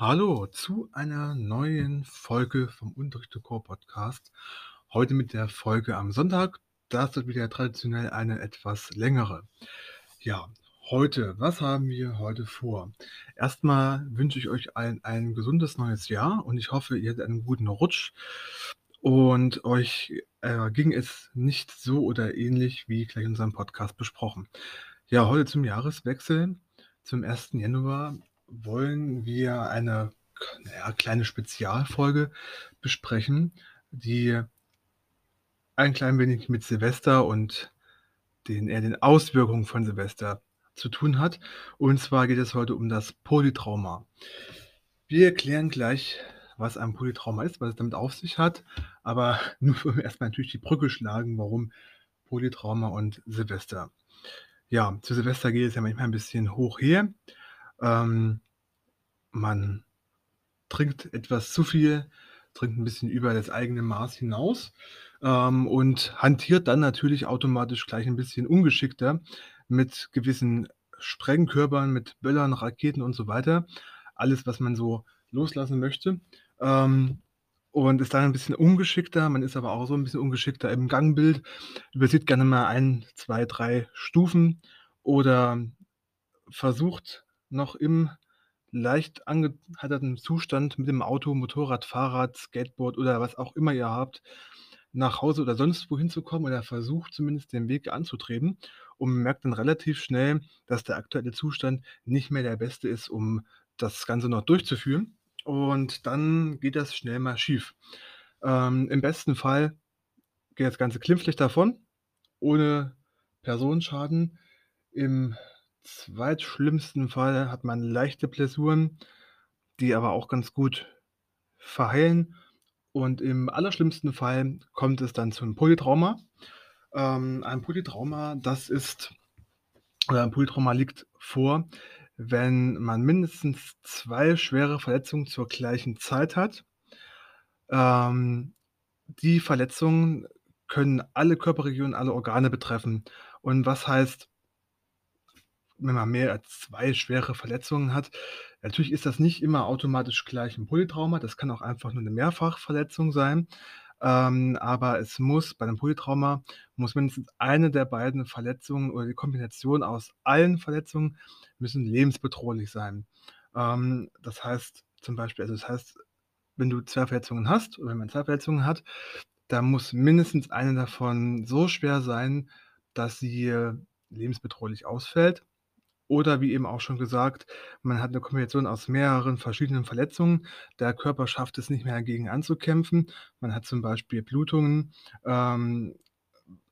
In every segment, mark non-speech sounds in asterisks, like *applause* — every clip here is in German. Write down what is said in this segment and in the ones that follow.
Hallo zu einer neuen Folge vom Unterricht to Core Podcast. Heute mit der Folge am Sonntag. Das wird wieder traditionell eine etwas längere. Ja, heute, was haben wir heute vor? Erstmal wünsche ich euch allen ein gesundes neues Jahr und ich hoffe, ihr hattet einen guten Rutsch und euch äh, ging es nicht so oder ähnlich wie gleich in unserem Podcast besprochen. Ja, heute zum Jahreswechsel, zum 1. Januar, wollen wir eine naja, kleine Spezialfolge besprechen, die ein klein wenig mit Silvester und den eher den Auswirkungen von Silvester zu tun hat. Und zwar geht es heute um das Polytrauma. Wir erklären gleich, was ein Polytrauma ist, was es damit auf sich hat, aber *laughs* nur erstmal natürlich die Brücke schlagen, warum Polytrauma und Silvester. Ja, zu Silvester geht es ja manchmal ein bisschen hoch her. Ähm, man trinkt etwas zu viel, trinkt ein bisschen über das eigene Maß hinaus, ähm, und hantiert dann natürlich automatisch gleich ein bisschen ungeschickter mit gewissen Sprengkörpern, mit Böllern, Raketen und so weiter. Alles, was man so loslassen möchte. Ähm, und ist dann ein bisschen ungeschickter. Man ist aber auch so ein bisschen ungeschickter im Gangbild, übersieht gerne mal ein, zwei, drei Stufen oder versucht noch im leicht angeheiterten Zustand mit dem Auto, Motorrad, Fahrrad, Skateboard oder was auch immer ihr habt, nach Hause oder sonst wohin zu kommen oder versucht zumindest den Weg anzutreten und merkt dann relativ schnell, dass der aktuelle Zustand nicht mehr der beste ist, um das Ganze noch durchzuführen. Und dann geht das schnell mal schief. Ähm, Im besten Fall geht das Ganze klimpflich davon, ohne Personenschaden. Im zweitschlimmsten Fall hat man leichte Blessuren, die aber auch ganz gut verheilen. Und im allerschlimmsten Fall kommt es dann zum Polytrauma. Ähm, ein Polytrauma, das ist oder ein Polytrauma liegt vor, wenn man mindestens zwei schwere Verletzungen zur gleichen Zeit hat. Ähm, die Verletzungen können alle Körperregionen, alle Organe betreffen. Und was heißt wenn man mehr als zwei schwere Verletzungen hat. Natürlich ist das nicht immer automatisch gleich ein Polytrauma, das kann auch einfach nur eine Mehrfachverletzung sein. Ähm, aber es muss bei einem Polytrauma muss mindestens eine der beiden Verletzungen oder die Kombination aus allen Verletzungen müssen lebensbedrohlich sein. Ähm, das heißt zum Beispiel also, das heißt, wenn du zwei Verletzungen hast oder wenn man zwei Verletzungen hat, dann muss mindestens eine davon so schwer sein, dass sie lebensbedrohlich ausfällt. Oder wie eben auch schon gesagt, man hat 'ne Kombination aus mehreren verschiedenen Verletzungen. Der Körper schafft es nicht mehr dagegen anzukämpfen. Man hat zum Beispiel Blutungen, ähm,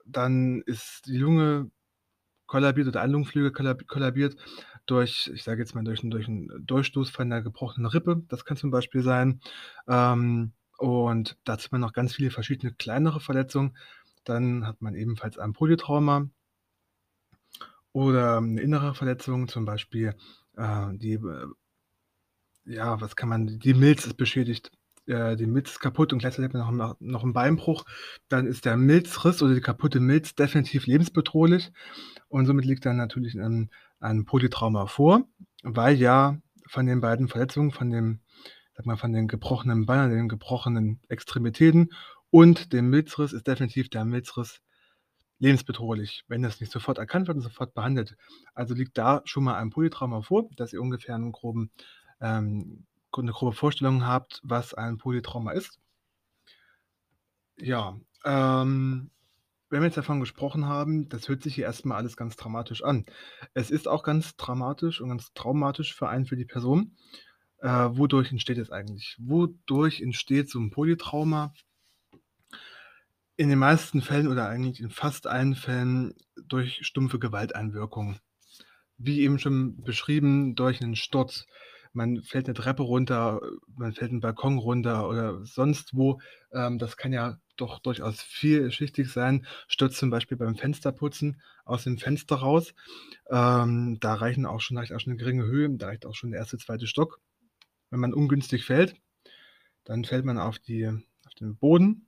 dann ist die Lunge kollabiert oder ein Lungenflügel kollab kollabiert durch, ich sage jetzt mal, durch durch 'n Durchstoß von 'ner gebrochenen Rippe. Das kann zum Beispiel sein. Ähm, und dazu man noch ganz viele verschiedene kleinere Verletzungen. Dann hat man ebenfalls ein Polytrauma. Oder 'ne innere Verletzung, zum Beispiel, äh, die äh, ja, was kann man die Milz ist beschädigt, äh, die Milz ist kaputt und gleichzeitig hat man noch noch 'n Beinbruch. Dann ist der Milzriss oder die kaputte Milz definitiv lebensbedrohlich und somit liegt dann natürlich 'n ein Polytrauma vor, weil ja von den beiden Verletzungen, von dem sage mal, von den gebrochenen Beinen, den gebrochenen Extremitäten und dem Milzriss ist definitiv der Milzriss lebensbedrohlich, wenn das nicht sofort erkannt wird und sofort behandelt. Also liegt da schon mal ein Polytrauma vor, dass ihr ungefähr 'n groben ähm, 'ne grobe Vorstellung habt, was ein Polytrauma ist. Ja, ähm, wenn wir jetzt davon gesprochen haben, das hört sich hier erst mal alles ganz dramatisch an. Es ist auch ganz dramatisch und ganz traumatisch für einen, für die Person. Äh, wodurch entsteht es eigentlich? Wodurch entsteht so 'n Polytrauma? In den meisten Fällen oder eigentlich in fast allen Fällen durch stumpfe Gewalteinwirkung. Wie eben schon beschrieben, durch 'nen Sturz. Man fällt 'ne Treppe runter, man fällt 'n Balkon runter oder sonst wo. Ähm, das kann ja doch durchaus vielschichtig sein. Stürzt zum Beispiel beim Fensterputzen aus dem Fenster raus. Ähm, da reichen auch schon reicht auch schon 'ne geringe Höhe, da reicht auch schon der 1., 2. Stock. Wenn man ungünstig fällt, dann fällt man auf die auf den Boden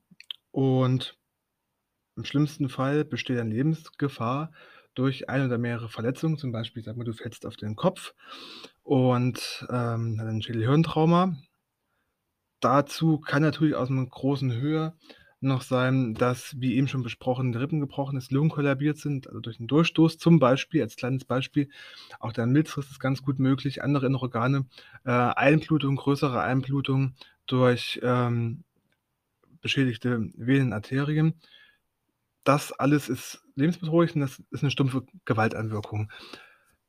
und im schlimmsten Fall besteht dann Lebensgefahr durch eine oder mehrere Verletzungen. Zum Beispiel, sage mal, du fällst auf den Kopf und, ähm, hat ein Schädelhirntrauma. Dazu kann natürlich aus 'nem großen Höhe noch sein, dass, wie eben schon besprochen, Rippen gebrochen ist, Lungen kollabiert sind, also durch 'n Durchstoß zum Beispiel als kleines Beispiel. Auch der Milzriss ist ganz gut möglich, andere innere Organe, äh, Einblutung, größere Einblutung durch, ähm, beschädigte Venen, Arterien. Das alles ist lebensbedrohlich und das ist 'ne stumpfe Gewalteinwirkung.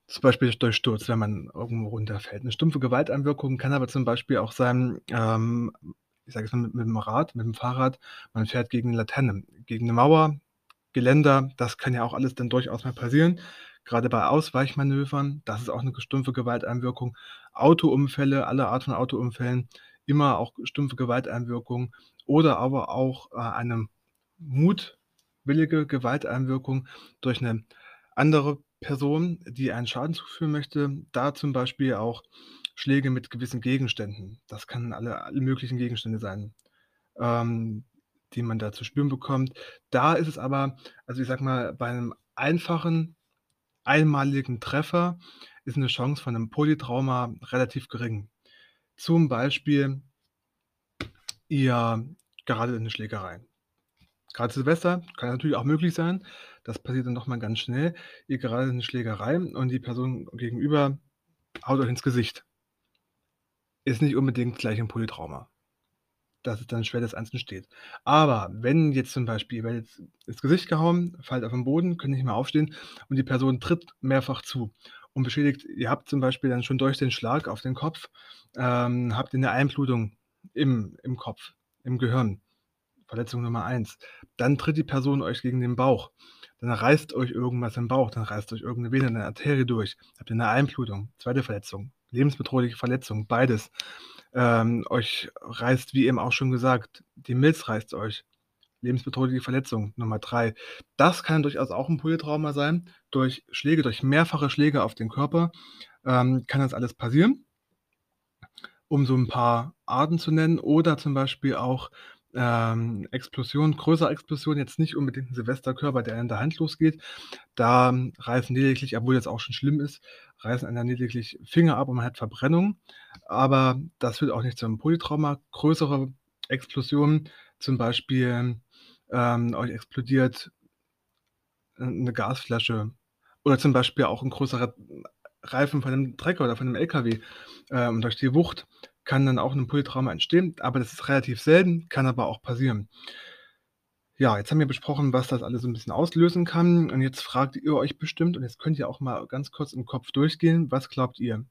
Zum Beispiel durch Sturz, wenn man irgendwo runterfällt. 'Ne stumpfe Gewalteinwirkung kann aber zum Beispiel auch sein, ähm, ich sage jetzt mal mit mit'm Rad, mit'm Fahrrad, man fährt gegen 'ne Laterne, gegen 'ne Mauer, Geländer, das kann ja auch alles dann durchaus mal passieren. Grade bei Ausweichmanövern, das ist auch 'ne stumpfe Gewalteinwirkung. Autounfälle, alle Art von Autounfällen, immer auch stumpfe Gewalteinwirkung oder aber auch, äh, eine mutwillige Gewalteinwirkung durch 'ne andere Person, die einen Schaden zufügen möchte. Da zum Beispiel auch Schläge mit gewissen Gegenständen. Das kann alle alle möglichen Gegenstände sein, ähm, die man da zu spüren bekommt. Da ist es aber also, ich sage mal, bei 'nem einfachen, einmaligen Treffer ist 'ne Chance von 'nem Polytrauma relativ gering. Zum Beispiel ihr geratet in 'ne Schlägerei. Grad Silvester, kann natürlich auch möglich sein. Das passiert dann doch mal ganz schnell. Ihr geratet in 'ne Schlägerei und die Person gegenüber haut euch ins Gesicht. Ist nicht unbedingt gleich 'n Polytrauma. Das ist dann schwer, dass eins entsteht. Aber wenn jetzt zum Beispiel ihr werdet ins Gesicht gehauen, fallt auf 'n Boden, könnt nicht mehr aufstehen und die Person tritt mehrfach zu und beschädigt ihr habt zum Beispiel dann schon durch den Schlag auf den Kopf ähm, habt ihr 'ne Einblutung im im Kopf, im Gehirn. Verletzung Nummer 1. Dann tritt die Person euch gegen den Bauch. Dann reißt euch irgendwas im Bauch, dann reißt euch irgend 'ne Vene, 'ne Arterie durch. Habt ihr 'ne Einblutung, 2. Verletzung, lebensbedrohliche Verletzung, beides. Ähm, euch reißt, wie eben auch schon gesagt, die Milz reißt euch, lebensbedrohliche Verletzung Nummer 3. Das kann durchaus auch 'n Polytrauma sein. Durch Schläge, durch mehrfache Schläge auf den Körper, ähm, kann das alles passieren. Um so 'n paar Arten zu nennen oder zum Beispiel auch, ähm, Explosion, größere Explosion, jetzt nicht unbedingt 'n Silvesterkörper, der in der Hand losgeht. Da reißen lediglich, obwohl das auch schon schlimm ist, reißen einem dann lediglich Finger ab und man hat Verbrennung. Aber das führt auch nicht zu 'nem Polytrauma. Größere Explosionen, zum Beispiel, ähm, euch explodiert, äh, 'ne Gasflasche oder zum Beispiel auch 'n größerer Reifen von 'nem Trecker oder von 'nem LKW, ähm, durch die Wucht kann dann auch 'n Polytrauma entstehen, aber das ist relativ selten, kann aber auch passieren. Ja, jetzt haben wir besprochen, was das alles so 'n bisschen auslösen kann und jetzt fragt ihr euch bestimmt und jetzt könnt ihr auch mal ganz kurz im Kopf durchgehen, was glaubt ihr?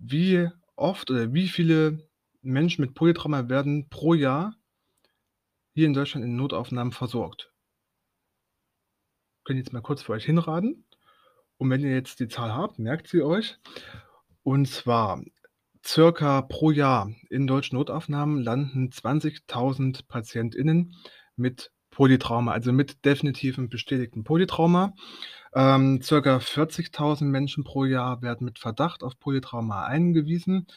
Wie oft oder wie viele Menschen mit Polytrauma werden pro Jahr hier in Deutschland in Notaufnahmen versorgt? Könnt ihr jetzt mal kurz für euch hinraten und wenn ihr jetzt die Zahl habt, merkt sie euch. Und zwar circa pro Jahr in deutschen Notaufnahmen landen 20.000 PatientInnen mit Polytrauma, also mit definitivem bestätigten Polytrauma. Ähm, circa 40.000 Menschen pro Jahr werden mit Verdacht auf Polytrauma eingewiesen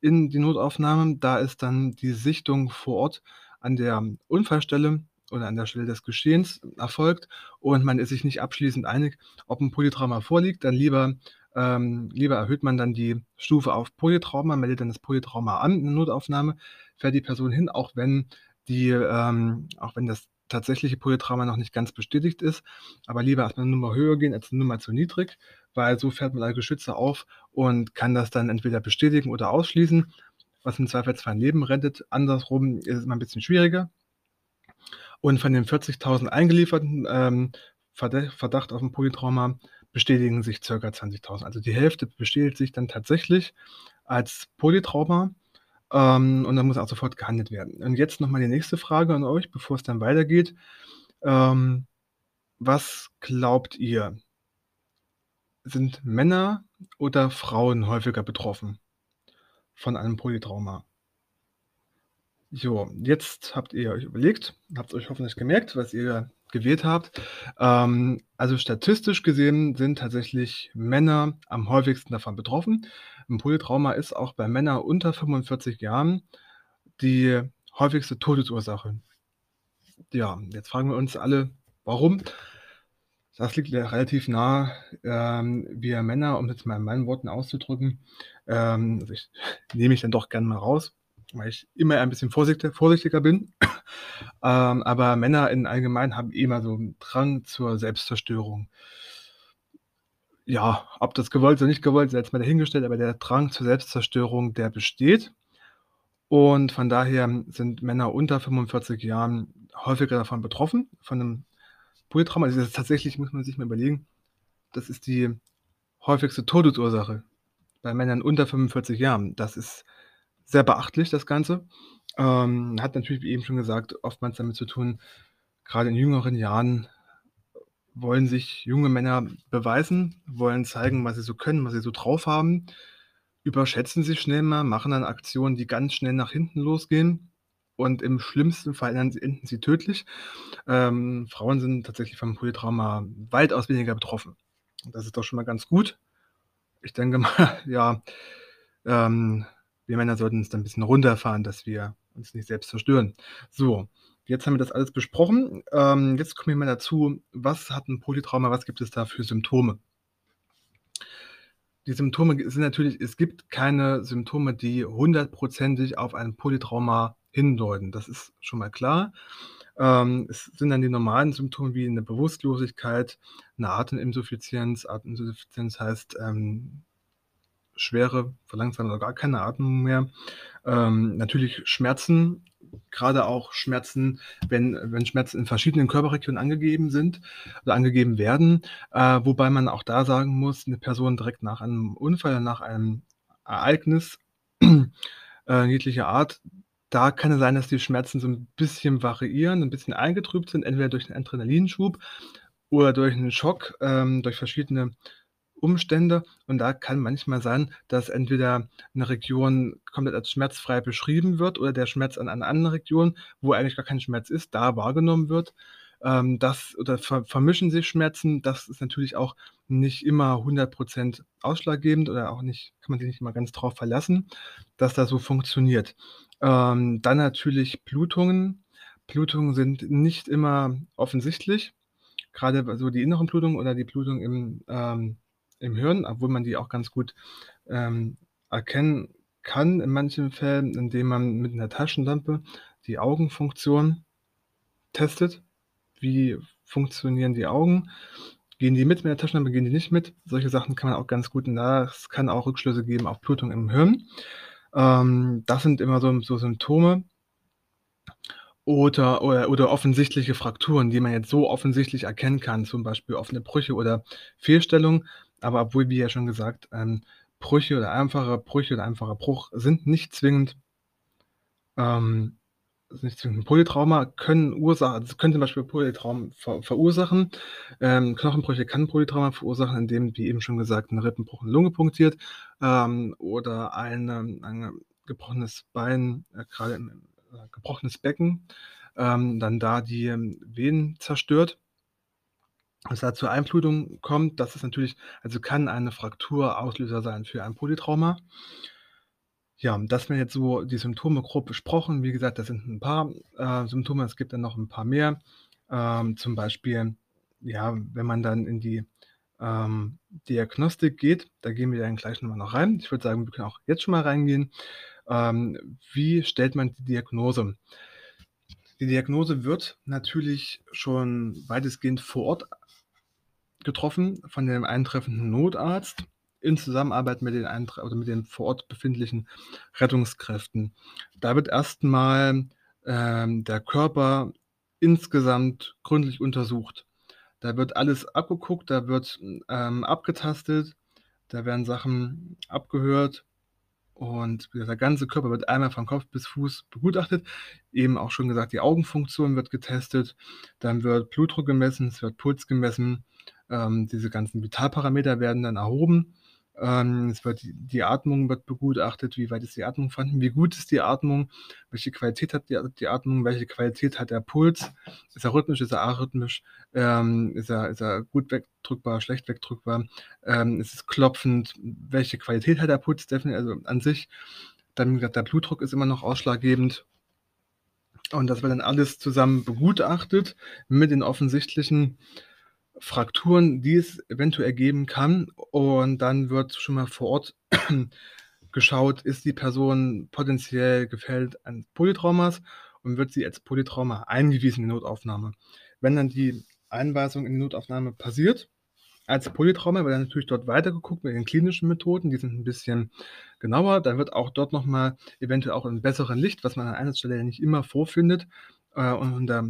in die Notaufnahmen. Da ist dann die Sichtung vor Ort an der Unfallstelle oder an der Stelle des Geschehens erfolgt und man ist sich nicht abschließend einig, ob 'n Polytrauma vorliegt, dann lieber ähm, lieber erhöht man dann die Stufe auf Polytrauma, meldet dann das Polytrauma an in der Notaufnahme, fährt die Person hin, auch wenn die ähm, auch wenn das tatsächliche Polytrauma noch nicht ganz bestätigt ist, aber lieber erst mal 'ne Nummer höher gehen als 'ne Nummer zu niedrig, weil so fährt man da geschützter auf und kann das dann entweder bestätigen oder ausschließen, was im Zweifelsfall 'n Leben rettet. Andersrum ist es immer 'n bisschen schwieriger. Und von den 40.000 eingelieferten, ähm, Verdacht auf 'n Polytrauma bestätigen sich circa 20.000. Also, die Hälfte bestätigt sich dann tatsächlich als Polytrauma, ähm, und dann muss auch sofort gehandelt werden. Und jetzt noch mal die nächste Frage an euch, bevor es dann weitergeht. Ähm, was glaubt ihr? Sind Männer oder Frauen häufiger betroffen von einem Polytrauma? Jo, jetzt habt ihr euch überlegt, habt's euch hoffentlich gemerkt, was ihr gewählt habt. Ähm, also, statistisch gesehen sind tatsächlich Männer am häufigsten davon betroffen. 'N Polytrauma ist auch bei Männern unter 45 Jahren die häufigste Todesursache. Ja, jetzt fragen wir uns alle: „Warum?“ Das liegt relativ nah. Ähm, wir Männer, um jetzt mal in meinen Worten auszudrücken, ähm, also ich *laughs* nehme mich dann doch gern mal raus, weil ich immer ein bisschen vorsichtig vorsichtiger bin. *clears throat* Ähm, aber Männer in allgemein haben immer so 'n Drang zur Selbstzerstörung. Ja, ob das gewollt oder nicht gewollt, sei jetzt mal dahingestellt, aber der Drang zur Selbstzerstörung, der besteht. Und von daher sind Männer unter 45 Jahren häufiger davon betroffen, von 'nem Polytrauma. Also, tatsächlich muss man sich mal überlegen, das ist die häufigste Todesursache bei Männern unter 45 Jahren. Das ist sehr beachtlich, das Ganze. Ähm, hat natürlich, wie eben schon gesagt, oftmals damit zu tun, grade in jüngeren Jahren wollen sich junge Männer beweisen, wollen zeigen, was sie so können, was sie so drauf haben, überschätzen sich schnell mal, machen dann Aktionen, die ganz schnell nach hinten losgehen und im schlimmsten Fall enden sie tödlich. Ähm, Frauen sind tatsächlich vom Polytrauma weitaus weniger betroffen. Das ist doch schon mal ganz gut. Ich denke *laughs* mal, ja, ähm, wir Männer sollten es dann 'n bisschen runterfahren, dass wir uns nicht selbst zerstören. So, jetzt haben wir das alles besprochen. Ähm, jetzt kommen wir mal dazu, was hat 'n Polytrauma, was gibt es da für Symptome? Die Symptome sind natürlich es gibt keine Symptome, die hundertprozentig auf ein Polytrauma hindeuten. Das ist schon mal klar. Ähm, es sind dann die normalen Symptome wie 'ne Bewusstlosigkeit, 'ne Atem'insuffizienz. Atem'insuffizienz heißt, ähm, schwere, verlangsamte oder gar keine Atmung mehr. Ähm, natürlich Schmerzen, grade auch Schmerzen, wenn wenn Schmerzen in verschiedenen Körperregionen angegeben sind oder angegeben werden. Äh, wobei man auch da sagen muss, 'ne Person direkt nach einem Unfall nach einem Ereignis, *clears throat* äh, jeglicher Art, da kann es sein, dass die Schmerzen so 'n bisschen variieren, 'n bisschen eingetrübt sind, entweder durch 'n Adrenalinschub oder durch 'nen Schock, ähm, durch verschiedene Umstände. Und da kann manchmal sein, dass entweder 'ne Region komplett als schmerzfrei beschrieben wird oder der Schmerz an einer anderen Region, wo eigentlich gar kein Schmerz ist, da wahrgenommen wird. Ähm, das oder ver vermischen sich Schmerzen. Das ist natürlich auch nicht immer 100 % ausschlaggebend oder auch nicht kann man sich nicht immer ganz drauf verlassen, dass das so funktioniert. Ähm, dann natürlich Blutungen. Blutungen sind nicht immer offensichtlich, grade bei so die inneren Blutungen oder die Blutung im, ähm im Hirn, obwohl man die auch ganz gut, ähm, erkennen kann in manchen Fällen, indem man mit 'ner Taschenlampe die Augenfunktion testet. Wie funktionieren die Augen? Gehen die mit mit der Taschenlampe, gehen die nicht mit? Solche Sachen kann man auch ganz gut das kann auch Rückschlüsse geben auf Blutung im Hirn. Ähm, das sind immer so so Symptome. Oder oder oder offensichtliche Frakturen, die man jetzt so offensichtlich erkennen kann, zum Beispiel offene Brüche oder Fehlstellungen. Aber obwohl, wie ja schon gesagt, ähm, Brüche oder einfache Brüche oder einfacher Bruch sind nicht zwingend ähm, ist nicht zwingend 'n Polytrauma, können Ursache also, können zum Beispiel Polytraum ver verursachen. Ähm, Knochenbrüche kann Polytrauma verursachen, indem, wie eben schon gesagt, 'n Rippenbruch 'ne Lunge punktiert, ähm, oder eine ein gebrochenes Bein, äh, grade im äh, gebrochenes Becken, ähm, dann da die, ähm, Venen zerstört. Es da zur Einblutung kommt, das ist natürlich also, kann eine Fraktur Auslöser sein für ein Polytrauma. Ja, das wären jetzt so die Symptome grob besprochen. Wie gesagt, das sind 'n paar, äh, Symptome. Es gibt dann noch 'n paar mehr. Ähm, zum Beispiel, ja, wenn man dann in die, ähm, Diagnostik geht, da gehen wir dann gleich noch mal noch rein. Ich würde sagen, wir können auch jetzt schon mal reingehen. Ähm, wie stellt man die Diagnose? Die Diagnose wird natürlich schon weitestgehend vor Ort getroffen von dem eintreffenden Notarzt in Zusammenarbeit mit den eintre oder mit den vor Ort befindlichen Rettungskräften. Da wird erst mal, ähm, der Körper insgesamt gründlich untersucht. Da wird alles abgeguckt, da wird, ähm, abgetastet, da werden Sachen abgehört und der ganze Körper wird einmal von Kopf bis Fuß begutachtet. Eben auch schon gesagt, die Augenfunktion wird getestet, dann wird Blutdruck gemessen, es wird Puls gemessen. Ähm, diese ganzen Vitalparameter werden dann erhoben. Ähm, es wird die Atmung wird begutachtet, wie weit ist die Atmung vorhanden, wie gut ist die Atmung, welche Qualität hat die die Atmung, welche Qualität hat der Puls? Ist er rhythmisch, ist er arrhythmisch? Ähm, ist er ist er gut wegdrückbar, schlecht wegdrückbar? Ähm, ist es klopfend? Welche Qualität hat der Puls defini also, an sich? Dann, der Blutdruck ist immer noch ausschlaggebend. Und das wird dann alles zusammen begutachtet mit den offensichtlichen Frakturen, die es eventuell geben kann. Und dann wird schon mal vor Ort *clears throat* geschaut, ist die Person potenziell gefährdet eines Polytraumas und wird sie als Polytrauma eingewiesen in die Notaufnahme. Wenn dann die Einweisung in die Notaufnahme passiert, als Polytrauma wird dann natürlich dort weitergeguckt mit den klinischen Methoden, die sind ein bisschen genauer. Dann wird auch dort nochmal eventuell auch in besserem Licht, was man an einer Stelle ja nicht immer vorfindet, äh, und unter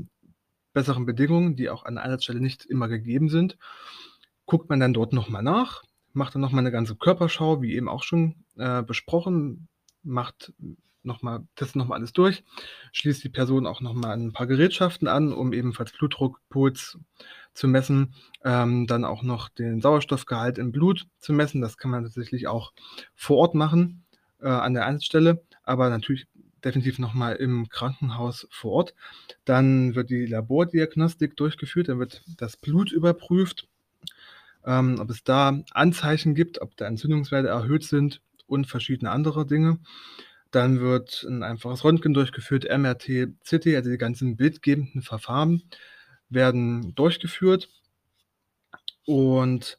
besseren Bedingungen, die auch an einer Stelle nicht immer gegeben sind, guckt man dann dort nochmal nach, macht dann nochmal eine ganze Körperschau, wie eben auch schon äh, besprochen, macht nochmal, testet nochmal alles durch, schließt die Person auch nochmal ein paar Gerätschaften an, um ebenfalls Blutdruck, Puls zu messen, ähm, dann auch noch den Sauerstoffgehalt im Blut zu messen. Das kann man tatsächlich auch vor Ort machen, äh, an der Einsatzstelle, aber natürlich definitiv nochmal im Krankenhaus vor Ort. Dann wird die Labordiagnostik durchgeführt, dann wird das Blut überprüft, ähm, ob es da Anzeichen gibt, ob da Entzündungswerte erhöht sind und verschiedene andere Dinge. Dann wird ein einfaches Röntgen durchgeführt, MRT, CT, also die ganzen bildgebenden Verfahren werden durchgeführt. Und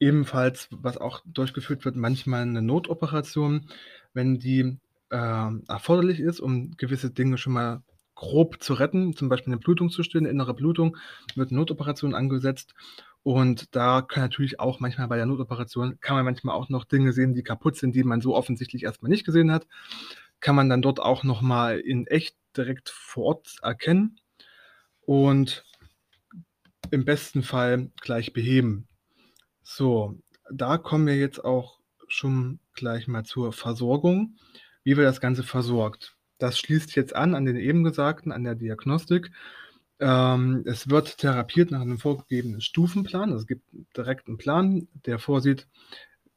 ebenfalls, was auch durchgeführt wird, manchmal eine Notoperation, wenn die äh, erforderlich ist, um gewisse Dinge schon mal grob zu retten, zum Beispiel eine Blutung zu stillen, eine innere Blutung, wird eine Notoperation angesetzt. Und da kann natürlich auch manchmal bei der Notoperation, kann man manchmal auch noch Dinge sehen, die kaputt sind, die man so offensichtlich erstmal nicht gesehen hat. Kann man dann dort auch nochmal in echt direkt vor Ort erkennen und im besten Fall gleich beheben. So, da kommen wir jetzt auch schon gleich mal zur Versorgung, wie wir das Ganze versorgt. Das schließt jetzt an an den eben Gesagten, an der Diagnostik. Ähm, es wird therapiert nach einem vorgegebenen Stufenplan. Also es gibt direkt einen Plan, der vorsieht,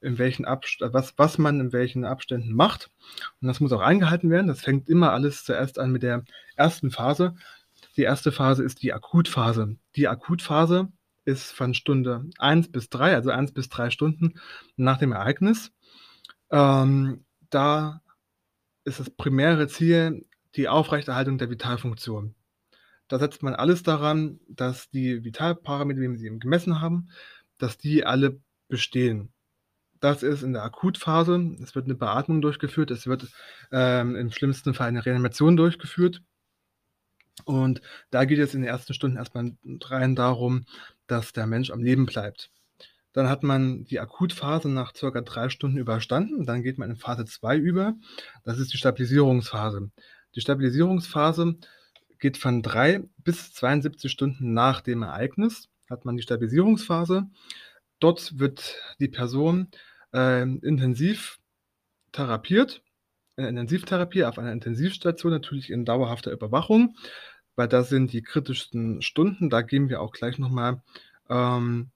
in welchen was, was man in welchen Abständen macht. Und das muss auch eingehalten werden. Das fängt immer alles zuerst an mit der ersten Phase. Die erste Phase ist die Akutphase. Die Akutphase ist von Stunde 1 bis 3, also 1 bis 3 Stunden nach dem Ereignis. Ähm, da ist das primäre Ziel die Aufrechterhaltung der Vitalfunktion. Da setzt man alles daran, dass die Vitalparameter, wie wir sie gemessen haben, dass die alle bestehen. Das ist in der Akutphase. Es wird eine Beatmung durchgeführt. Es wird ähm, im schlimmsten Fall eine Reanimation durchgeführt. Und da geht es in den ersten Stunden erstmal rein darum, dass der Mensch am Leben bleibt. Dann hat man die Akutphase nach circa drei Stunden überstanden. Dann geht man in Phase 2 über. Das ist die Stabilisierungsphase. Die Stabilisierungsphase geht von drei bis 72 Stunden nach dem Ereignis, hat man die Stabilisierungsphase. Dort wird die Person äh, intensiv therapiert, in Intensivtherapie auf einer Intensivstation, natürlich in dauerhafter Überwachung, weil das sind die kritischsten Stunden. Da gehen wir auch gleich nochmal ähm,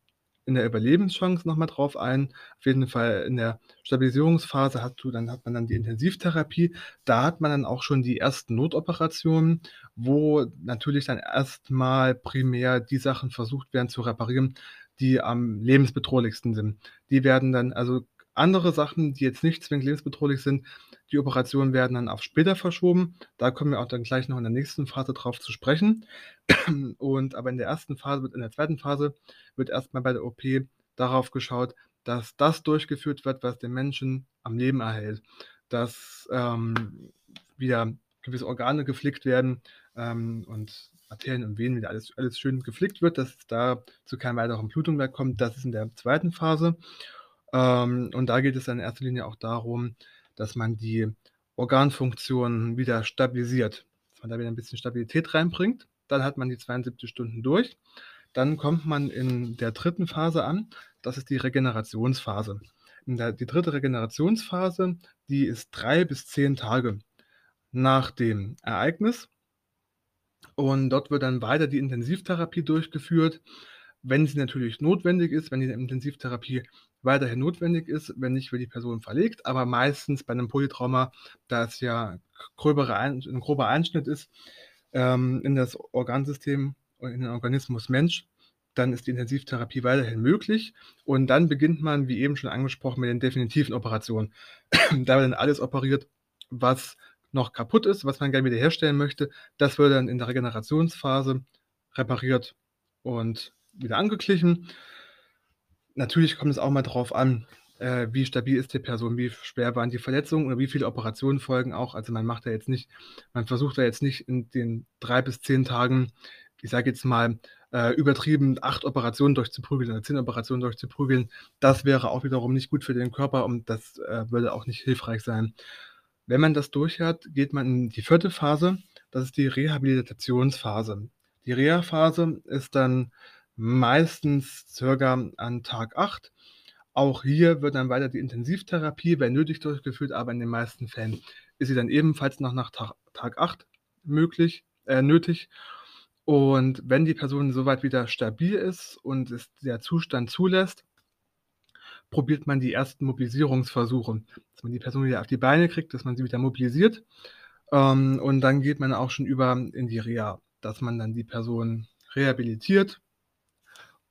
in der Überlebenschance nochmal drauf ein. Auf jeden Fall in der Stabilisierungsphase hat du, dann hat man dann die Intensivtherapie. Da hat man dann auch schon die ersten Notoperationen, wo natürlich dann erstmal primär die Sachen versucht werden zu reparieren, die am lebensbedrohlichsten sind. Die werden dann, also andere Sachen, die jetzt nicht zwingend lebensbedrohlich sind, die Operationen werden dann auf später verschoben. Da kommen wir auch dann gleich noch in der nächsten Phase drauf zu sprechen. *clears throat* Und aber in der ersten Phase, in der zweiten Phase, wird erstmal bei der OP darauf geschaut, dass das durchgeführt wird, was den Menschen am Leben erhält. Dass ähm, wieder gewisse Organe geflickt werden ähm, und Arterien und Venen wieder alles, alles schön geflickt wird, dass es da zu keiner weiteren Blutung mehr kommt. Das ist in der zweiten Phase. Ähm, und da geht es in erster Linie auch darum, dass man die Organfunktionen wieder stabilisiert, dass man da wieder ein bisschen Stabilität reinbringt. Dann hat man die 72 Stunden durch. Dann kommt man in der dritten Phase an. Das ist die Regenerationsphase. Der, die dritte Regenerationsphase, die ist drei bis zehn Tage nach dem Ereignis. Und dort wird dann weiter die Intensivtherapie durchgeführt, wenn sie natürlich notwendig ist, wenn die Intensivtherapie weiterhin notwendig ist, wenn nicht, wird die Person verlegt. Aber meistens bei einem Polytrauma, da es ja gröbere ein, ein grober Einschnitt ist ähm, in das Organsystem und in den Organismus Mensch, dann ist die Intensivtherapie weiterhin möglich. Und dann beginnt man, wie eben schon angesprochen, mit den definitiven Operationen. da wird dann alles operiert, was noch kaputt ist, was man gerne wiederherstellen möchte. Das wird dann in der Regenerationsphase repariert und wieder angeglichen. Natürlich kommt es auch mal drauf an, äh, wie stabil ist die Person, wie schwer waren die Verletzungen oder wie viele Operationen folgen auch. Also man macht da jetzt nicht, man versucht da jetzt nicht in den drei bis zehn Tagen, ich sage jetzt mal, äh, übertrieben acht Operationen durchzuprügeln oder zehn Operationen durchzuprügeln. Das wäre auch wiederum nicht gut für den Körper und das äh, würde auch nicht hilfreich sein. Wenn man das durch hat, geht man in die vierte Phase. Das ist die Rehabilitationsphase. Die Reha-Phase ist dann meistens circa an Tag 8. Auch hier wird dann weiter die Intensivtherapie, wenn nötig, durchgeführt, aber in den meisten Fällen ist sie dann ebenfalls noch nach Tag, Tag 8 möglich, äh, nötig. Und wenn die Person soweit wieder stabil ist und es der Zustand zulässt, probiert man die ersten Mobilisierungsversuche, dass man die Person wieder auf die Beine kriegt, dass man sie wieder mobilisiert. Ähm, und dann geht man auch schon über in die Reha, dass man dann die Person rehabilitiert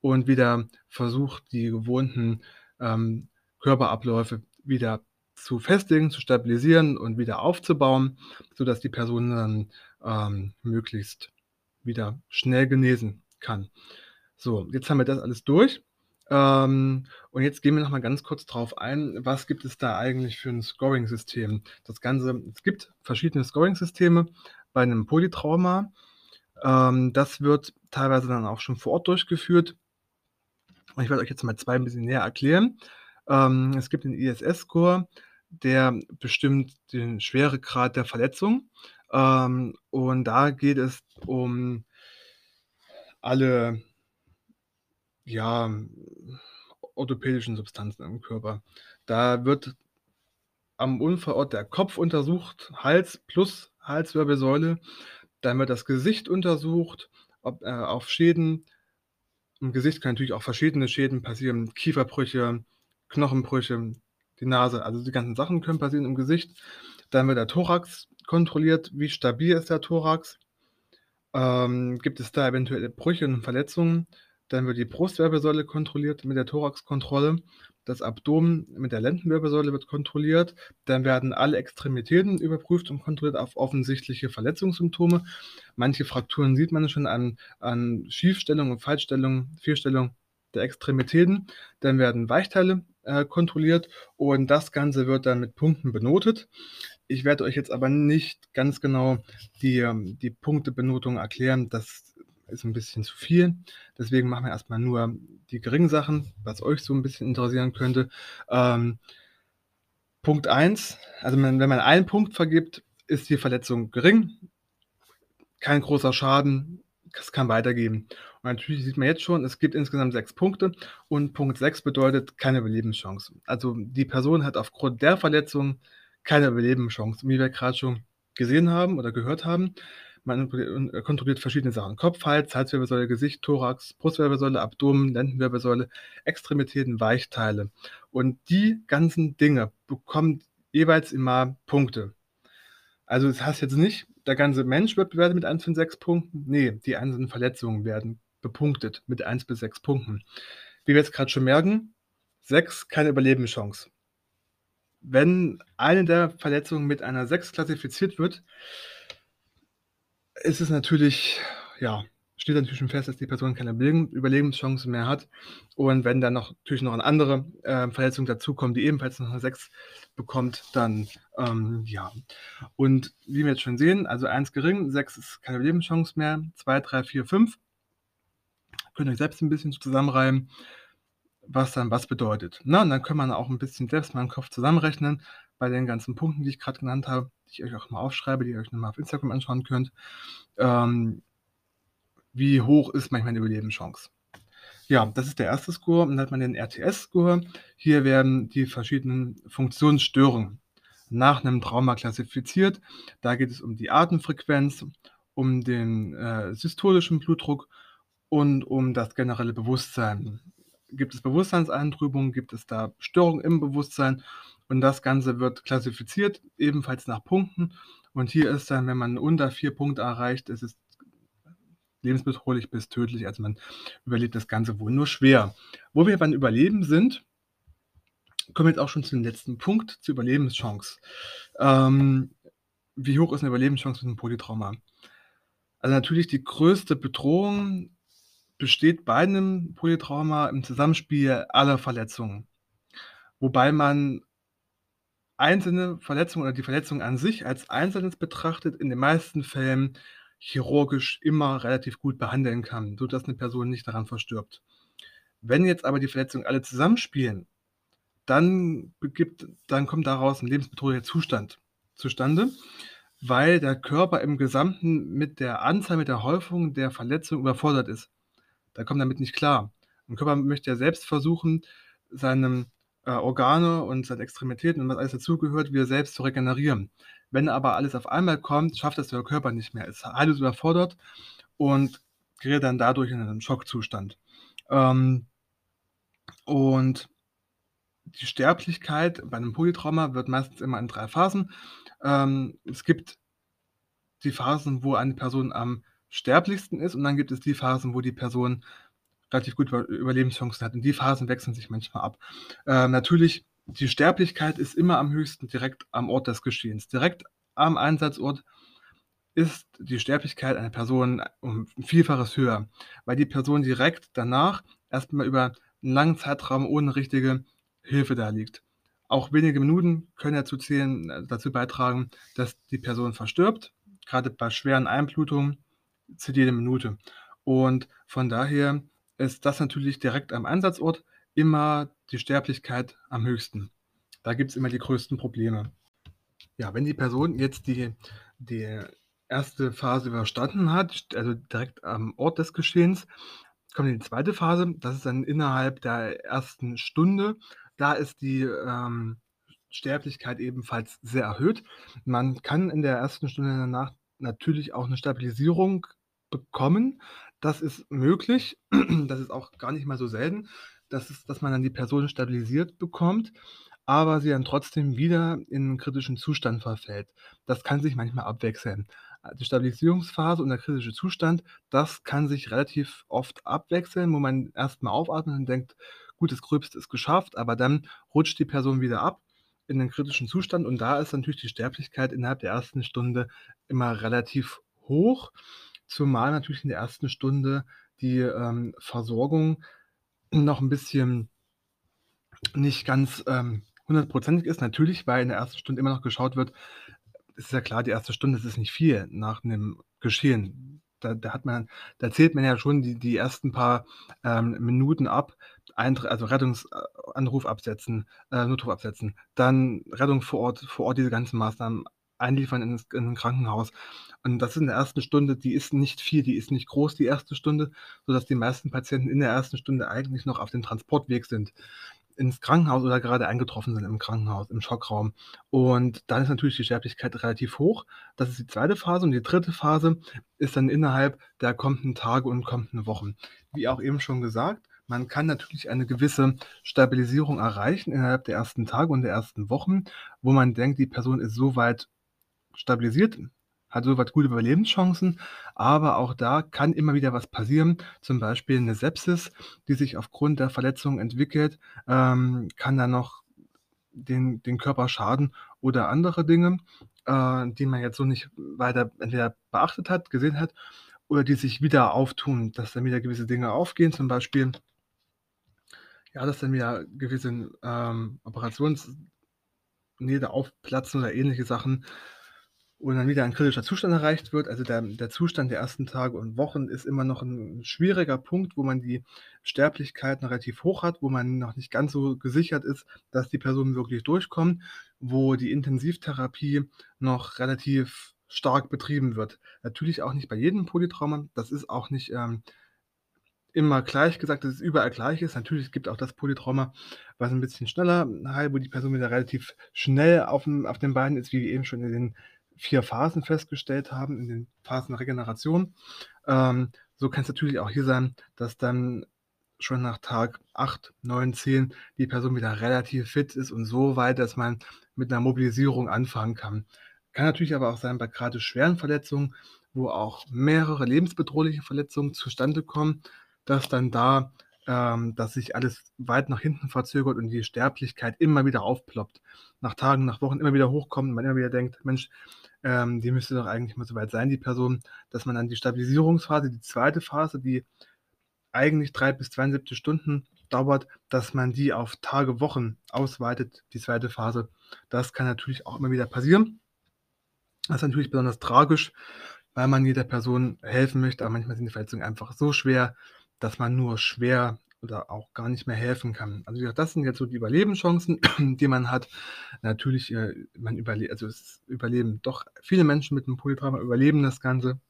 und wieder versucht, die gewohnten ähm, Körperabläufe wieder zu festigen, zu stabilisieren und wieder aufzubauen, sodass die Person dann ähm, möglichst wieder schnell genesen kann. So, jetzt haben wir das alles durch. Ähm, und jetzt gehen wir noch mal ganz kurz drauf ein, was gibt es da eigentlich für ein Scoring-System? Das Ganze es gibt verschiedene Scoring-Systeme bei einem Polytrauma. Ähm, das wird teilweise dann auch schon vor Ort durchgeführt. Ich werde euch jetzt mal zwei ein bisschen näher erklären. Ähm, es gibt den ISS-Score, der bestimmt den Schweregrad der Verletzung. Ähm, und da geht es um alle ja, orthopädischen Substanzen im Körper. Da wird am Unfallort der Kopf untersucht, Hals plus Halswirbelsäule. Dann wird das Gesicht untersucht, ob äh, auf Schäden. Im Gesicht können natürlich auch verschiedene Schäden passieren, Kieferbrüche, Knochenbrüche, die Nase, also die ganzen Sachen können passieren im Gesicht. Dann wird der Thorax kontrolliert, wie stabil ist der Thorax. Ähm, gibt es da eventuelle Brüche und Verletzungen? Dann wird die Brustwirbelsäule kontrolliert mit der Thoraxkontrolle. Das Abdomen mit der Lendenwirbelsäule wird kontrolliert. Dann werden alle Extremitäten überprüft und kontrolliert auf offensichtliche Verletzungssymptome. Manche Frakturen sieht man schon an, an Schiefstellung und Falschstellung, Fehlstellung der Extremitäten. Dann werden Weichteile äh, kontrolliert und das Ganze wird dann mit Punkten benotet. Ich werde euch jetzt aber nicht ganz genau die, ähm, die Punktebenotung erklären. Das ist ein bisschen zu viel. Deswegen machen wir erstmal nur die geringen Sachen, was euch so ein bisschen interessieren könnte. Ähm, Punkt 1, also wenn man einen Punkt vergibt, ist die Verletzung gering. Kein großer Schaden, es kann weitergehen. Und natürlich sieht man jetzt schon, es gibt insgesamt sechs Punkte und Punkt 6 bedeutet keine Überlebenschance. Also die Person hat aufgrund der Verletzung keine Überlebenschance. Wie wir gerade schon gesehen haben oder gehört haben, man kontrolliert verschiedene Sachen. Kopf, Hals, Halswirbelsäule, Gesicht, Thorax, Brustwirbelsäule, Abdomen, Lendenwirbelsäule, Extremitäten, Weichteile. Und die ganzen Dinge bekommen jeweils immer Punkte. Also das heißt jetzt nicht, der ganze Mensch wird bewertet mit 1 von 6 Punkten. Nee, die einzelnen Verletzungen werden bepunktet mit 1 bis 6 Punkten. Wie wir jetzt gerade schon merken, 6 keine Überlebenschance. Wenn eine der Verletzungen mit einer 6 klassifiziert wird, ist es natürlich, ja, steht natürlich schon fest, dass die Person keine Überlebenschance mehr hat. Und wenn dann noch natürlich noch eine andere äh, Verletzung dazukommt, die ebenfalls noch eine 6 bekommt, dann ähm, ja. Und wie wir jetzt schon sehen, also 1 gering, 6 ist keine Überlebenschance mehr, 2, 3, 4, 5. Könnt ihr euch selbst ein bisschen zusammenreimen, was dann was bedeutet. Na, und dann kann man auch ein bisschen selbst mal im Kopf zusammenrechnen bei den ganzen Punkten, die ich gerade genannt habe, die ich euch auch mal aufschreibe, die ihr euch nochmal auf Instagram anschauen könnt. Ähm, wie hoch ist manchmal eine Überlebenschance. Ja, das ist der erste Score. Dann hat man den RTS-Score. Hier werden die verschiedenen Funktionsstörungen nach einem Trauma klassifiziert. Da geht es um die Atemfrequenz, um den äh, systolischen Blutdruck und um das generelle Bewusstsein. Gibt es Bewusstseinseintrübungen? Gibt es da Störungen im Bewusstsein? Und das Ganze wird klassifiziert, ebenfalls nach Punkten. Und hier ist dann, wenn man unter vier Punkte erreicht, ist es lebensbedrohlich bis tödlich. Also man überlebt das Ganze wohl nur schwer. Wo wir beim Überleben sind, kommen wir jetzt auch schon zu dem letzten Punkt, zur Überlebenschance. Ähm, wie hoch ist eine Überlebenschance mit einem Polytrauma? Also natürlich die größte Bedrohung besteht bei 'nem Polytrauma im Zusammenspiel aller Verletzungen, wobei man einzelne Verletzungen oder die Verletzung an sich als Einzelnes betrachtet, in den meisten Fällen chirurgisch immer relativ gut behandeln kann, sodass 'ne Person nicht daran verstirbt. Wenn jetzt aber die Verletzungen alle zusammenspielen, dann begibt dann kommt daraus 'n lebensbedrohlicher Zustand zustande, weil der Körper im Gesamten mit der Anzahl, mit der Häufung der Verletzung überfordert ist. Der kommt damit nicht klar. 'N Körper möchte ja selbst versuchen, seinem äh, Organe und seine Extremitäten und was alles dazugehört, wieder selbst zu regenerieren. Wenn aber alles auf einmal kommt, schafft das der Körper nicht mehr, ist heillos überfordert und gerät dann dadurch in einen Schockzustand. Ähm und die Sterblichkeit bei 'nem Polytrauma wird meistens immer in 3 Phasen ähm, es gibt die Phasen, wo eine Person am sterblichsten ist und dann gibt es die Phasen, wo die Person relativ gut Über Überlebenschancen hat und die Phasen wechseln sich manchmal ab. Äh, natürlich, die Sterblichkeit ist immer am höchsten direkt am Ort des Geschehens. Direkt am Einsatzort ist die Sterblichkeit einer Person um 'n Vielfaches höher, weil die Person direkt danach erst mal über 'n langen Zeitraum ohne richtige Hilfe da liegt. Auch wenige Minuten können dazu zählen äh, dazu beitragen, dass die Person verstirbt. Grade bei schweren Einblutungen zählt jede Minute. Und von daher ist das natürlich direkt am Einsatzort immer die Sterblichkeit am höchsten. Da gibt's immer die größten Probleme. Ja, wenn die Person jetzt die die 1. Phase überstanden hat, also direkt am Ort des Geschehens, kommt die 2. Phase. Das ist dann innerhalb der 1. Stunde. Da ist die, ähm, Sterblichkeit ebenfalls sehr erhöht. Man kann in der 1. Stunde danach natürlich auch 'ne Stabilisierung bekommen. Das ist möglich. *clears throat* Das ist auch gar nicht mal so selten, dass es dass man dann die Person stabilisiert bekommt, aber sie dann trotzdem wieder in 'n kritischen Zustand verfällt. Das kann sich manchmal abwechseln. Äh, die Stabilisierungsphase und der kritische Zustand, das kann sich relativ oft abwechseln, wo man erst mal aufatmet und denkt: „Gut, das Gröbste ist geschafft“, aber dann rutscht die Person wieder ab in den kritischen Zustand und da ist natürlich die Sterblichkeit innerhalb der 1. Stunde immer relativ hoch, zumal natürlich in der 1. Stunde die, ähm, Versorgung noch 'n bisschen nicht ganz, ähm, hundertprozentig ist. Natürlich, weil in der 1. Stunde immer noch geschaut wird ist ja klar, die 1. Stunde, das ist nicht viel nach 'nem Geschehen. Da da hat man da zählt man ja schon die die ersten paar, ähm, Minuten ab, Eintr also Rettungs äh, absetzen, äh, Notruf absetzen, dann Rettung vor Ort vor Ort diese ganzen Maßnahmen einliefern in 'n Krankenhaus. Und das in der 1. Stunde, die ist nicht viel, die ist nicht groß, die 1. Stunde, sodass die meisten Patienten in der 1. Stunde eigentlich noch auf dem Transportweg sind ins Krankenhaus oder gerade eingetroffen sind im Krankenhaus, im Schockraum. Und dann ist natürlich die Sterblichkeit relativ hoch. Das ist die 2. Phase und die 3. Phase ist dann innerhalb der kommenden Tage und kommenden Wochen. Wie auch eben schon gesagt, man kann natürlich eine gewisse Stabilisierung erreichen innerhalb der 1. Tage und der 1. Wochen, wo man denkt, die Person ist so weit stabilisiert, hat so weit gute Überlebenschancen, aber auch da kann immer wieder was passieren, zum Beispiel 'ne Sepsis, die sich aufgrund der Verletzung entwickelt, ähm, kann dann noch den den Körper schaden oder andere Dinge, äh, die man jetzt so nicht weiter entweder beachtet hat, gesehen hat oder die sich wieder auftun, dass dann wieder gewisse Dinge aufgehen, zum Beispiel ja, dass dann wieder gewisse, ähm, Operationsnähte aufplatzen oder ähnliche Sachen und dann wieder ein kritischer Zustand erreicht wird. Also, der der Zustand der 1. Tage und Wochen ist immer noch 'n schwieriger Punkt, wo man die Sterblichkeit noch relativ hoch hat, wo man noch nicht ganz so gesichert ist, dass die Personen wirklich durchkommen, wo die Intensivtherapie noch relativ stark betrieben wird. Natürlich auch nicht bei jedem Polytrauma. Das ist auch nicht, ähm, immer gleich gesagt, dass es überall gleich ist. Natürlich, gibt auch das Polytrauma, was 'n bisschen schneller heilt, wo die Person wieder relativ schnell aufm auf den Beinen ist, wie eben schon in den 4 Phasen festgestellt haben, in den Phasen Regeneration. Ähm, so kann's natürlich auch hier sein, dass dann schon nach Tag 8, 9, 10 die Person wieder relativ fit ist und so weit, dass man mit 'ner Mobilisierung anfangen kann. Kann natürlich aber auch sein, bei grade schweren Verletzungen, wo auch mehrere lebensbedrohliche Verletzungen zustande kommen, dass dann da ähm, dass sich alles weit nach hinten verzögert und die Sterblichkeit immer wieder aufploppt. Nach Tagen, nach Wochen immer wieder hochkommt und man immer wieder denkt: „Mensch, ähm, die müsste doch eigentlich mal so weit sein, die Person“, dass man dann die Stabilisierungsphase, die 2. Phase, die eigentlich 3 bis 72 Stunden dauert, dass man die auf Tage, Wochen ausweitet, die zweite Phase. Das kann natürlich auch immer wieder passieren. Das ist natürlich besonders tragisch, weil man jeder Person helfen möchte, aber manchmal sind die Verletzungen einfach so schwer, dass man nur schwer oder auch gar nicht mehr helfen kann. Also wie das sind jetzt so die Überlebenschancen, *clears throat* die man hat. Natürlich, äh, man überle also es überleben doch viele Menschen mit einem Polytrauma überleben das Ganze.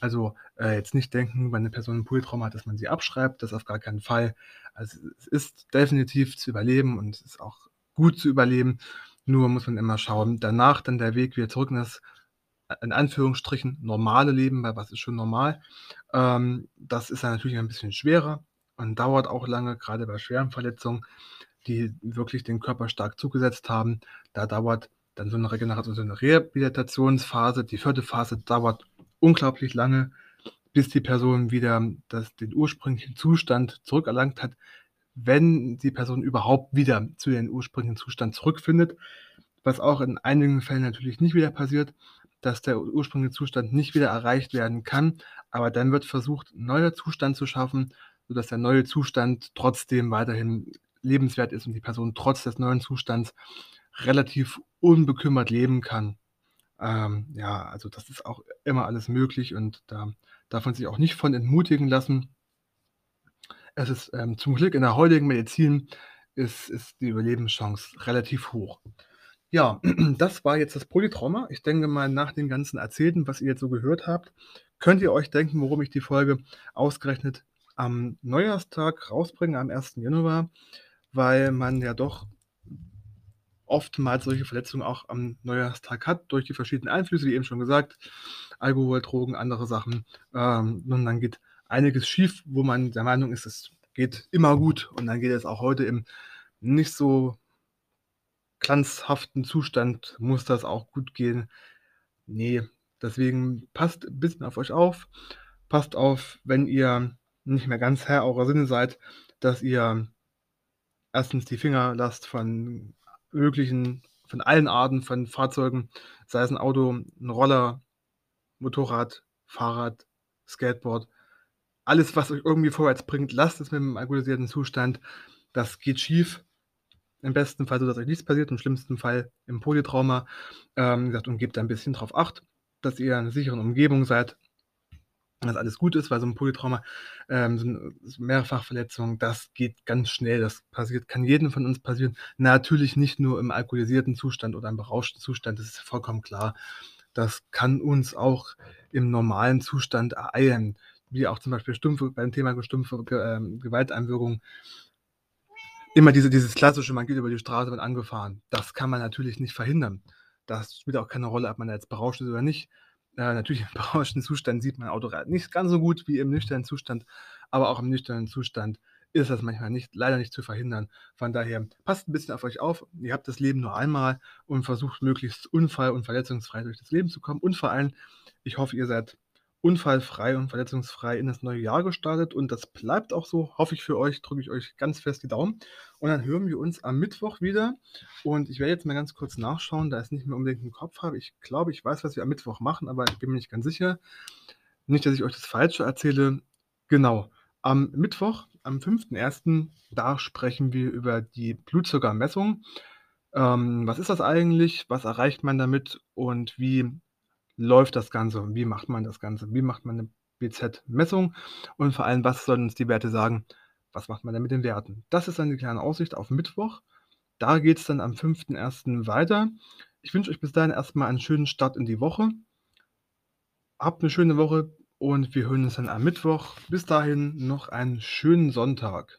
Also, äh, jetzt nicht denken, wenn eine Person ein Polytrauma hat, dass man sie abschreibt, das auf gar keinen Fall. Also, es ist definitiv zu überleben und es ist auch gut zu überleben. Nur muss man immer schauen, danach dann der Weg wieder zurück in das in Anführungsstrichen normale Leben, weil was ist schon normal? Ähm, das ist dann natürlich ein bisschen schwerer und dauert auch lange, gerade bei schweren Verletzungen, die wirklich den Körper stark zugesetzt haben. Da dauert dann so 'ne Regeneration so 'ne Rehabilitationsphase. Die vierte Phase dauert unglaublich lange, bis die Person wieder das den ursprünglichen Zustand zurückerlangt hat, wenn die Person überhaupt wieder zu den ursprünglichen Zustand zurückfindet, was auch in einigen Fällen natürlich nicht wieder passiert, dass der ursprüngliche Zustand nicht wieder erreicht werden kann, aber dann wird versucht, 'n neuer Zustand zu schaffen, sodass der neue Zustand trotzdem weiterhin lebenswert ist und die Person trotz des neuen Zustands relativ unbekümmert leben kann. Ähm, ja, also das ist auch immer alles möglich und da darf man sich auch nicht von entmutigen lassen. Es ist, ähm, zum Glück in der heutigen Medizin ist ist die Überlebenschance relativ hoch. Ja, *clears throat* das war jetzt das Polytrauma. Ich denke mal, nach dem ganzen Erzählten, was ihr jetzt so gehört habt, könnt ihr euch denken, warum ich die Folge ausgerechnet am Neujahrstag rausbringe, am 1. Januar, weil man ja doch oftmals solche Verletzungen auch am Neujahrstag hat, durch die verschiedenen Einflüsse, wie eben schon gesagt, Alkohol, Drogen, andere Sachen. Ähm, und dann geht einiges schief, wo man der Meinung ist, es geht immer gut und dann geht es auch heute im nicht so glanzhaften Zustand muss das auch gut gehen. Ne, deswegen passt 'n bisschen auf euch auf. Passt auf, wenn ihr nicht mehr ganz Herr eurer Sinne seid, dass ihr erstens die Finger lasst von möglichen von allen Arten von Fahrzeugen, sei es 'n Auto, 'n Roller, Motorrad, Fahrrad, Skateboard. Alles, was euch irgendwie vorwärts bringt, lasst es mit 'nem alkoholisierten Zustand. Das geht schief. Im besten Fall so, dass euch nichts passiert, im schlimmsten Fall im Polytrauma. Ähm, wie gesagt, und gebt da 'n bisschen drauf Acht, dass ihr in 'ner sicheren Umgebung seid, dass alles gut ist, weil so 'n Polytrauma, ähm, so 'ne Mehrfachverletzung, das geht ganz schnell. Das passiert kann jedem von uns passieren. Natürlich nicht nur im alkoholisierten Zustand oder im berauschten Zustand, das ist vollkommen klar. Das kann uns auch im normalen Zustand ereilen, wie auch zum Beispiel stumpfe beim Thema stumpfe ähm, Gewalteinwirkung. Immer diese dieses Klassische, man geht über die Straße, wird angefahren. Das kann man natürlich nicht verhindern. Das spielt auch keine Rolle, ob man da jetzt berauscht ist oder nicht. Äh, natürlich *laughs* im berauschten Zustand sieht man Autorad nicht ganz so gut wie im nüchternen Zustand, aber auch im nüchternen Zustand ist das manchmal nicht leider nicht zu verhindern. Von daher passt 'n bisschen auf euch auf. Ihr habt das Leben nur einmal und versucht möglichst unfall und verletzungsfrei durch das Leben zu kommen. Und vor allem, ich hoffe, ihr seid unfallfrei und verletzungsfrei in das neue Jahr gestartet und das bleibt auch so, hoffe ich für euch, drücke ich euch ganz fest die Daumen. Und dann hören wir uns am Mittwoch wieder und ich werde jetzt mal ganz kurz nachschauen, da ich's nicht mehr unbedingt im Kopf habe. Ich glaube, ich weiß, was wir am Mittwoch machen, aber ich bin mir nicht ganz sicher. Nicht, dass ich euch das Falsche erzähle. Genau, am Mittwoch, am 5.1., da sprechen wir über die Blutzuckermessung. Ähm, was ist das eigentlich? Was erreicht man damit und wie läuft das Ganze? Wie macht man das Ganze? Wie macht man 'ne BZ-Messung? Und vor allem, was sollen uns die Werte sagen? Was macht man denn mit den Werten? Das ist dann die kleine Aussicht auf Mittwoch. Da geht's dann am 5.1. weiter. Ich wünsche euch bis dahin erst mal einen schönen Start in die Woche. Habt 'ne schöne Woche und wir hören uns dann am Mittwoch. Bis dahin noch einen schönen Sonntag.